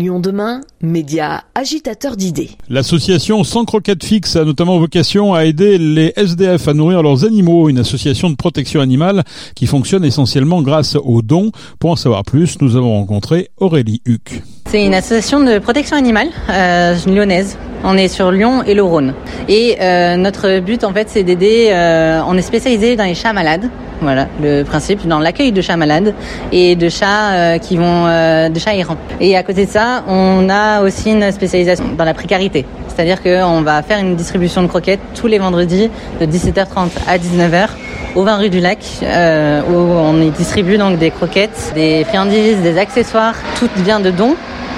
Lyon demain, média agitateur d'idées. L'association Sans Croquettes Fixe a notamment vocation à aider les SDF à nourrir leurs animaux, une association de protection animale qui fonctionne essentiellement grâce aux dons. Pour en savoir plus, nous avons rencontré Aurélie Huc. C'est une association de protection animale euh, lyonnaise. On est sur Lyon et le Rhône. Et euh, notre but, en fait, c'est d'aider. Euh, on est spécialisé dans les chats malades. Voilà, le principe dans l'accueil de chats malades et de chats euh, qui vont, euh, de chats errants. Et à côté de ça, on a aussi une spécialisation dans la précarité. C'est-à-dire qu'on va faire une distribution de croquettes tous les vendredis de 17h30 à 19h au 20 rue du Lac, euh, où on y distribue donc des croquettes, des friandises, des accessoires. Tout vient de dons.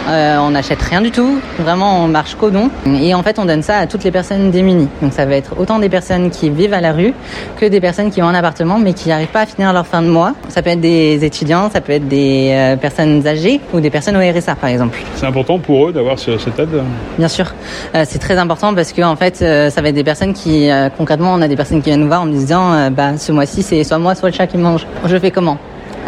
Euh, on n'achète rien du tout, vraiment on marche qu'au don. Et en fait on donne ça à toutes les personnes démunies. Donc ça va être autant des personnes qui vivent à la rue que des personnes qui ont un appartement mais qui n'arrivent pas à finir leur fin de mois. Ça peut être des étudiants, ça peut être des euh, personnes âgées ou des personnes au RSA par exemple. C'est important pour eux d'avoir ce- cette aide? Bien sûr, Euh, c'est très important parce que en fait euh, ça va être des personnes qui euh, concrètement on a des personnes qui viennent nous voir en nous disant bah ce mois-ci c'est soit moi soit le chat qui mange. Je fais comment?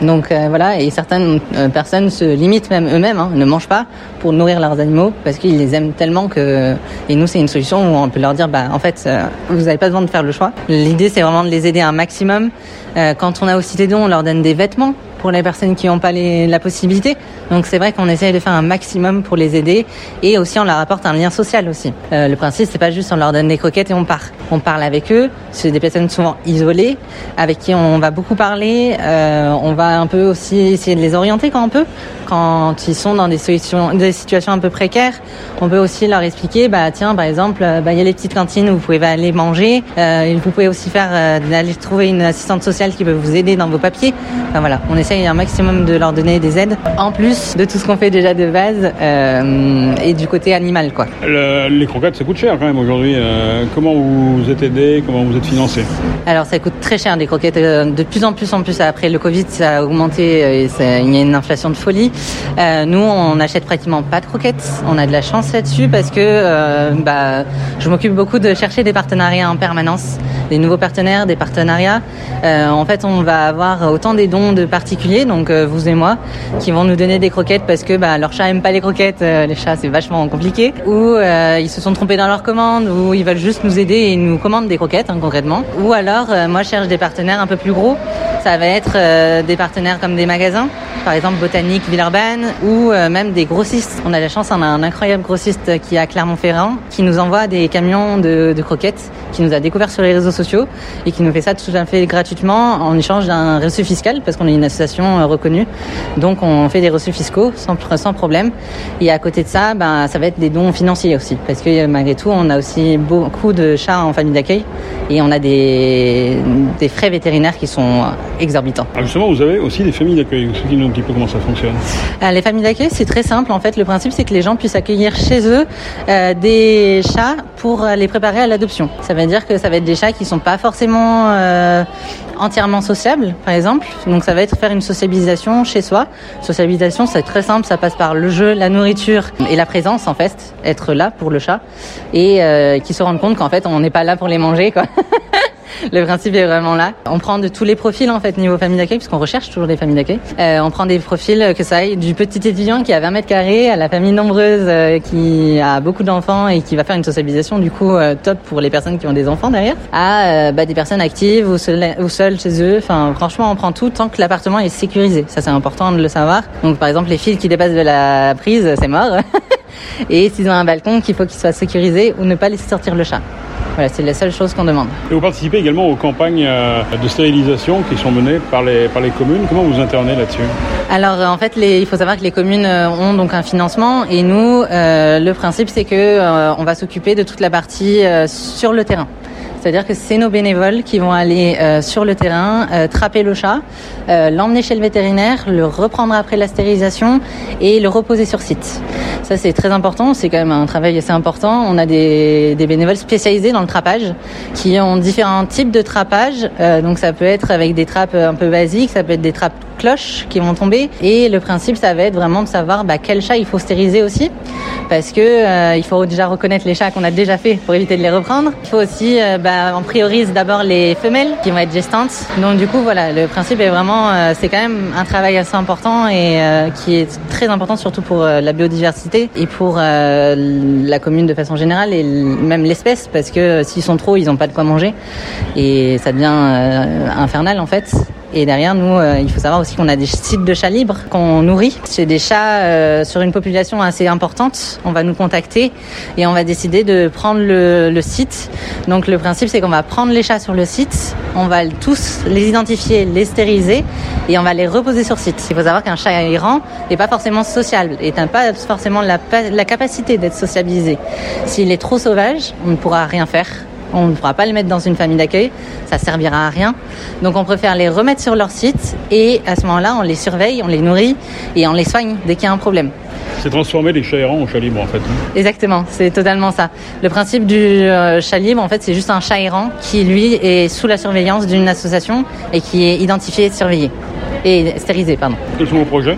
Donc euh, voilà, et certaines euh, personnes se limitent même eux-mêmes, hein, ne mangent pas pour nourrir leurs animaux parce qu'ils les aiment tellement que. Et nous, c'est une solution où on peut leur dire, bah en fait, euh, vous n'avez pas besoin de faire le choix. L'idée, c'est vraiment de les aider un maximum. Euh, quand on a aussi des dons, on leur donne des vêtements pour les personnes qui n'ont pas la possibilité. Donc c'est vrai qu'on essaye de faire un maximum pour les aider et aussi on leur apporte un lien social aussi. Euh, le principe c'est pas juste on leur donne des croquettes et on part. On parle avec eux. C'est des personnes souvent isolées avec qui on va beaucoup parler. Euh, on va un peu aussi essayer de les orienter quand on peut. Quand ils sont dans des situations, des situations un peu précaires, on peut aussi leur expliquer, bah tiens par exemple, euh, bah il y a les petites cantines où vous pouvez aller manger. Euh, vous pouvez aussi faire euh, d'aller trouver une assistante sociale qui peut vous aider dans vos papiers. Enfin voilà, on essaye un maximum de leur donner des aides en plus de tout ce qu'on fait déjà de base et du côté animal quoi. Le- Les croquettes, ça coûte cher quand même aujourd'hui. Comment vous êtes aidé Comment vous êtes financé Alors ça coûte très cher des croquettes. euh, De plus en plus en plus après le Covid, ça a augmenté euh, et il y a une inflation de folie. Euh, nous, on n'achète pratiquement pas de croquettes. On a de la chance là-dessus parce que bah, je m'occupe beaucoup de chercher des partenariats en permanence, des nouveaux partenaires, des partenariats. Euh, en fait, on va avoir autant des dons de particuliers, donc euh, vous et moi, qui vont nous donner des croquettes parce que bah, leur chat pas les croquettes. euh, les chats, c'est vachement compliqué. Ou ils se sont trompés dans leur commande, ou ils veulent juste nous aider et nous commandent des croquettes hein, concrètement. Ou alors, moi, je cherche des partenaires un peu plus gros. Ça va être des partenaires comme des magasins, par exemple Botanique, Villeurbanne, ou même des grossistes. On a la chance, on a un incroyable grossiste qui est à Clermont-Ferrand, qui nous envoie des camions de, de croquettes, qui nous a découvert sur les réseaux sociaux et qui nous fait ça tout à fait gratuitement en échange d'un reçu fiscal, parce qu'on est une association euh, reconnue. Donc on fait des reçus fiscaux sans, sans problème. Et à côté de ça, ben, ça va être des dons financiers aussi, parce que euh, malgré tout, on a aussi beaucoup de chats en famille d'accueil et on a des, des frais vétérinaires qui sont exorbitants. Alors justement, vous avez aussi des familles d'accueil. Expliquez-nous un petit peu comment ça fonctionne. Euh, Les familles d'accueil, c'est très simple. En fait, le principe, c'est que les gens puissent accueillir chez eux euh, des chats pour euh, les préparer à l'adoption. Ça veut dire que ça va être des chats qui sont pas forcément euh, entièrement sociables, par exemple. Donc, ça va être faire une sociabilisation chez soi. Sociabilisation, c'est très simple. Ça passe par le jeu, la nourriture et la présence, en fait, être là pour le chat et euh, qui se rendent compte qu'en fait, on n'est pas là pour les manger, quoi. Le principe est vraiment là. On prend de tous les profils en fait niveau famille d'accueil puisqu'on recherche toujours des familles d'accueil. Euh, on prend des profils euh, que ça aille du petit étudiant qui a 20 mètres carrés à la famille nombreuse euh, qui a beaucoup d'enfants et qui va faire une socialisation du coup euh, top pour les personnes qui ont des enfants derrière à euh, bah, des personnes actives ou seules, ou chez eux. Enfin franchement on prend tout tant que l'appartement est sécurisé. Ça c'est important de le savoir. Donc par exemple les fils qui dépassent de la prise c'est mort. et s'ils ont un balcon qu'il faut qu'il soit sécurisé ou ne pas laisser sortir le chat. Voilà, c'est la seule chose qu'on demande. Et vous participez également aux campagnes euh, de stérilisation qui sont menées par les, par les communes. Comment vous intervenez là-dessus? Alors euh, en fait, les, il faut savoir que les communes euh, ont donc un financement et nous, euh, le principe c'est que euh, on va s'occuper de toute la partie euh, sur le terrain. C'est-à-dire que c'est nos bénévoles qui vont aller euh, sur le terrain, euh, trapper le chat, euh, l'emmener chez le vétérinaire, le reprendre après la stérilisation et le reposer sur site. Ça c'est très important, c'est quand même un travail assez important. On a des, des bénévoles spécialisés dans le trappage qui ont différents types de trappage. Euh, donc ça peut être avec des trappes un peu basiques, ça peut être des trappes cloches qui vont tomber. Et le principe, ça va être vraiment de savoir bah, quel chat il faut stériliser aussi, parce que euh, il faut déjà reconnaître les chats qu'on a déjà fait pour éviter de les reprendre. Il faut aussi, euh, bah, on priorise d'abord les femelles qui vont être gestantes. Donc du coup, voilà, le principe est vraiment, euh, c'est quand même un travail assez important et qui est très important surtout pour la biodiversité et pour la commune de façon générale et même l'espèce, parce que s'ils sont trop, ils n'ont pas de quoi manger et ça devient infernal en fait. Et derrière, nous, euh, il faut savoir aussi qu'on a des sites de chats libres qu'on nourrit. C'est des chats euh, sur une population assez importante. On va nous contacter et on va décider de prendre le, site. Donc le principe, c'est qu'on va prendre les chats sur le site, on va tous les identifier, les stériliser et on va les reposer sur site. Il faut savoir qu'un chat errant n'est pas forcément sociable et n'a pas forcément la, la capacité d'être sociabilisé. S'il est trop sauvage, on ne pourra rien faire on ne pourra pas les mettre dans une famille d'accueil, ça servira à rien. Donc on préfère les remettre sur leur site et à ce moment-là, on les surveille, on les nourrit et on les soigne dès qu'il y a un problème. C'est transformer les chats errants en chats libres en fait. Exactement, c'est totalement ça. Le principe du euh, chat libre, en fait, c'est juste un chat errant qui, lui, est sous la surveillance d'une association et qui est identifié et surveillé. Et stérilisé, pardon. Quels sont vos projets?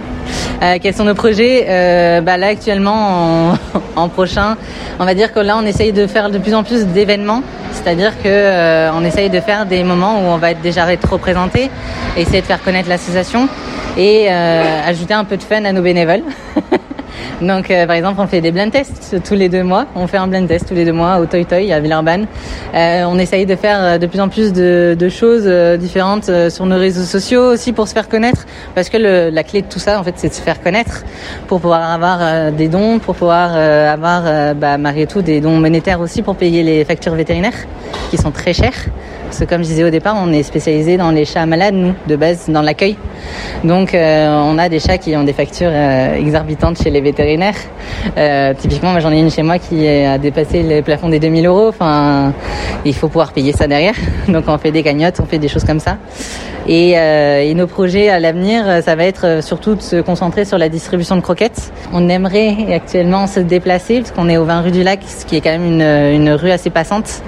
Euh, Quels sont nos projets euh, bah Là, actuellement, en, prochain, on va dire que là, on essaye de faire de plus en plus d'événements c'est-à-dire que euh, on essaye de faire des moments où on va être déjà représenté, essayer de faire connaître l'association et euh, ajouter un peu de fun à nos bénévoles. Donc, euh, par exemple, on fait des blind tests tous les deux mois. On fait un blind test tous les deux mois au Toy Toy à Villeurbanne. Euh, on essaye de faire euh, de plus en plus de, choses différentes sur nos réseaux sociaux aussi pour se faire connaître. Parce que la clé de tout ça, en fait, c'est de se faire connaître pour pouvoir avoir des dons, pour pouvoir avoir, bah, malgré tout, des dons monétaires aussi pour payer les factures vétérinaires qui sont très chères. Parce que comme je disais au départ, on est spécialisé dans les chats malades, nous, de base, dans l'accueil. Donc, on a des chats qui ont des factures exorbitantes chez les vétérinaires. Euh, typiquement, j'en ai une chez moi qui a dépassé le plafond des 2000 euros. Enfin, il faut pouvoir payer ça derrière. Donc on fait des cagnottes, on fait des choses comme ça. Et, euh, et nos projets à l'avenir, ça va être surtout de se concentrer sur la distribution de croquettes. On aimerait actuellement se déplacer parce qu'on est au 20 rue du Lac, ce qui est quand même une, une rue assez passante.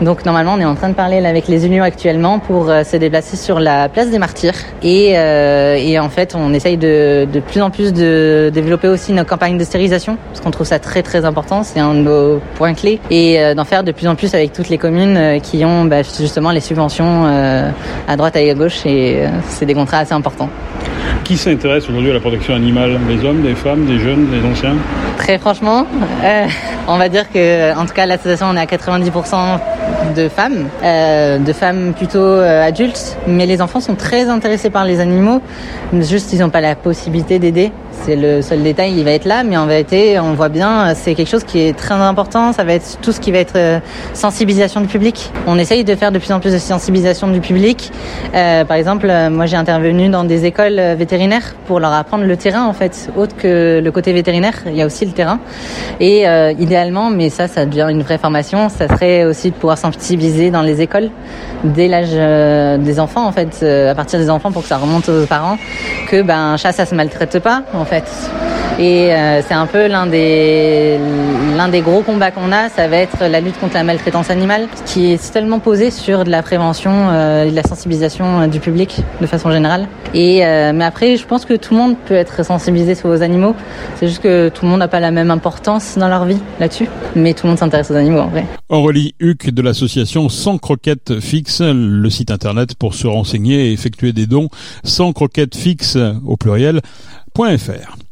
Donc normalement, on est en train de parler avec les unions actuellement pour euh, se déplacer sur la place des Martyrs. Et, euh, et en fait, on essaye de, de plus en plus de développer aussi nos campagnes de stérilisation parce qu'on trouve ça très très important. C'est un de nos points clés et euh, d'en faire de plus en plus avec toutes les communes euh, qui ont bah, justement les subventions euh, à droite et à gauche et euh, c'est des contrats assez importants. Qui s'intéresse aujourd'hui à la protection animale? Les hommes, les femmes, les jeunes, les anciens? Très franchement, euh, on va dire que, en tout cas, l'association, on est à 90% de femmes, euh, de femmes plutôt euh, adultes, mais les enfants sont très intéressés par les animaux. Juste, ils n'ont pas la possibilité d'aider. C'est le seul détail, il va être là, mais en vérité, on voit bien, c'est quelque chose qui est très important. Ça va être tout ce qui va être euh, sensibilisation du public. On essaye de faire de plus en plus de sensibilisation du public. Euh, par exemple, euh, moi, j'ai intervenu dans des écoles vétérinaires pour leur apprendre le terrain, en fait, autre que le côté vétérinaire. Il y a aussi le terrain. Et idéalement, mais ça, ça devient une vraie formation. Ça serait aussi de pouvoir sensibiliser dans les écoles dès l'âge des enfants, en fait, à partir des enfants, pour que ça remonte aux parents, que ben un chat, ça se maltraite pas, en fait. Et euh, c'est un peu l'un des l'un des gros combats qu'on a, ça va être la lutte contre la maltraitance animale, qui est tellement posée sur de la prévention euh, et de la sensibilisation euh, du public de façon générale. Et euh, mais après, je pense que tout le monde peut être sensibilisé sur aux animaux. C'est juste que tout le monde n'a pas la même importance dans leur vie là-dessus, mais tout le monde s'intéresse aux animaux en vrai. Aurélie Huc de l'association Sans Croquettes Fixe, le site internet pour se renseigner et effectuer des dons, sans croquettes fixes au pluriel.fr.